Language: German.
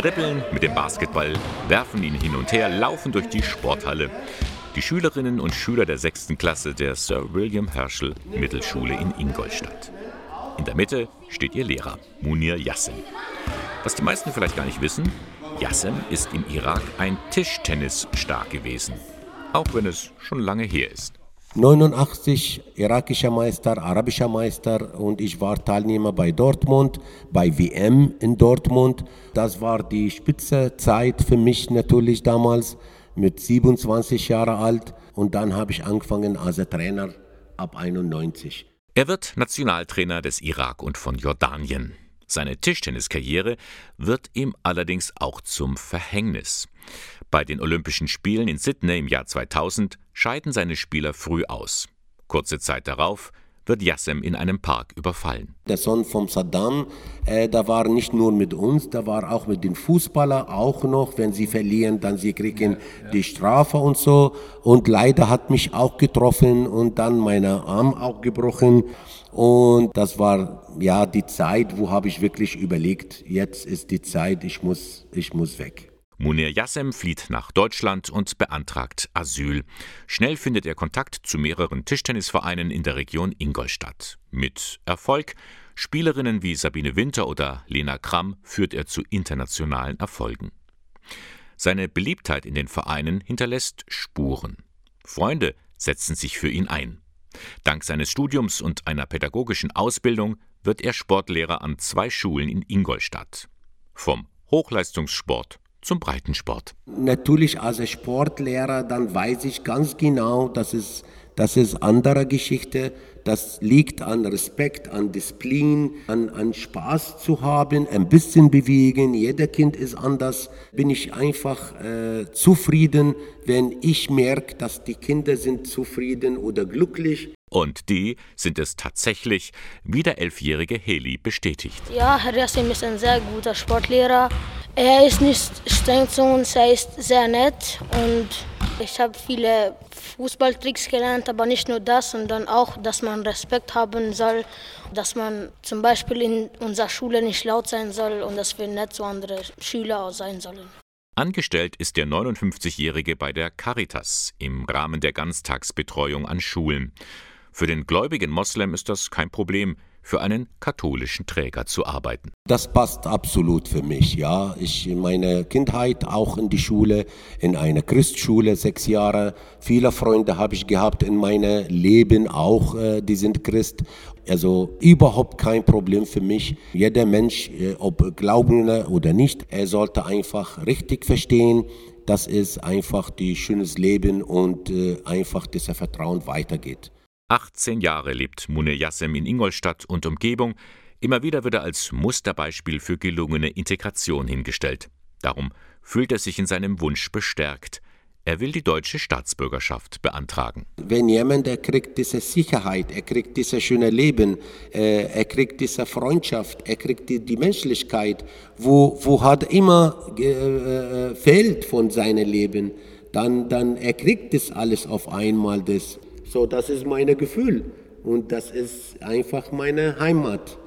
dribbeln mit dem Basketball, werfen ihn hin und her, laufen durch die Sporthalle. Die Schülerinnen und Schüler der 6. Klasse der Sir William Herschel Mittelschule in Ingolstadt. In der Mitte steht ihr Lehrer, Munir Yassin. Was die meisten vielleicht gar nicht wissen, Yassin ist im Irak ein Tischtennisstar gewesen. Auch wenn es schon lange her ist. 89 irakischer Meister, arabischer Meister und ich war Teilnehmer bei Dortmund, bei WM in Dortmund. Das war die spitze Zeit für mich natürlich damals mit 27 Jahren alt und dann habe ich angefangen als Trainer ab 91. Er wird Nationaltrainer des Irak und von Jordanien. Seine Tischtenniskarriere wird ihm allerdings auch zum Verhängnis. Bei den Olympischen Spielen in Sydney im Jahr 2000 scheiden seine Spieler früh aus. Kurze Zeit darauf wird Yassem in einem Park überfallen. Der Sohn von Saddam, äh, da war nicht nur mit uns, da war auch mit den Fußballern auch noch, wenn sie verlieren, dann sie kriegen die Strafe und so. Und leider hat mich auch getroffen und dann meine Arm auch gebrochen. Und das war ja die Zeit, wo habe ich wirklich überlegt, jetzt ist die Zeit, ich muss, ich muss weg. Munir Yassem flieht nach Deutschland und beantragt Asyl. Schnell findet er Kontakt zu mehreren Tischtennisvereinen in der Region Ingolstadt. Mit Erfolg. Spielerinnen wie Sabine Winter oder Lena Kramm führt er zu internationalen Erfolgen. Seine Beliebtheit in den Vereinen hinterlässt Spuren. Freunde setzen sich für ihn ein. Dank seines Studiums und einer pädagogischen Ausbildung wird er Sportlehrer an zwei Schulen in Ingolstadt. Vom Hochleistungssport zum Breitensport. Natürlich als Sportlehrer, dann weiß ich ganz genau, dass es das ist andere Geschichte. Das liegt an Respekt, an Disziplin, an, an Spaß zu haben, ein bisschen bewegen. Jeder Kind ist anders. Bin ich einfach äh, zufrieden, wenn ich merke, dass die Kinder sind zufrieden oder glücklich. Und die sind es tatsächlich, wie der elfjährige Heli bestätigt. Ja, Herr Yassim ist ein sehr guter Sportlehrer. Er ist nicht streng zu uns, er ist sehr nett und ich habe viele Fußballtricks gelernt, aber nicht nur das, sondern auch, dass man Respekt haben soll, dass man zum Beispiel in unserer Schule nicht laut sein soll und dass wir nett zu anderen Schülern sein sollen. Angestellt ist der 59-Jährige bei der Caritas im Rahmen der Ganztagsbetreuung an Schulen. Für den gläubigen Moslem ist das kein Problem, für einen katholischen Träger zu arbeiten. Das passt absolut für mich, ja. Ich in meiner Kindheit auch in die Schule, in einer Christschule, sechs Jahre. Viele Freunde habe ich gehabt in meinem Leben auch, äh, die sind Christ. Also überhaupt kein Problem für mich. Jeder Mensch, äh, ob Glaubender oder nicht, er sollte einfach richtig verstehen, dass es einfach die schönes Leben und äh, einfach dieser Vertrauen weitergeht. 18 Jahre lebt Munir Yassem in Ingolstadt und Umgebung. Immer wieder wird er als Musterbeispiel für gelungene Integration hingestellt. Darum fühlt er sich in seinem Wunsch bestärkt. Er will die deutsche Staatsbürgerschaft beantragen. Wenn jemand, er kriegt diese Sicherheit, er kriegt dieses schöne Leben, äh, er kriegt diese Freundschaft, er kriegt die, die Menschlichkeit, wo, wo hat immer äh, äh, fehlt von seinem Leben, dann, dann er kriegt das alles auf einmal. Das. So, das ist mein Gefühl und das ist einfach meine Heimat.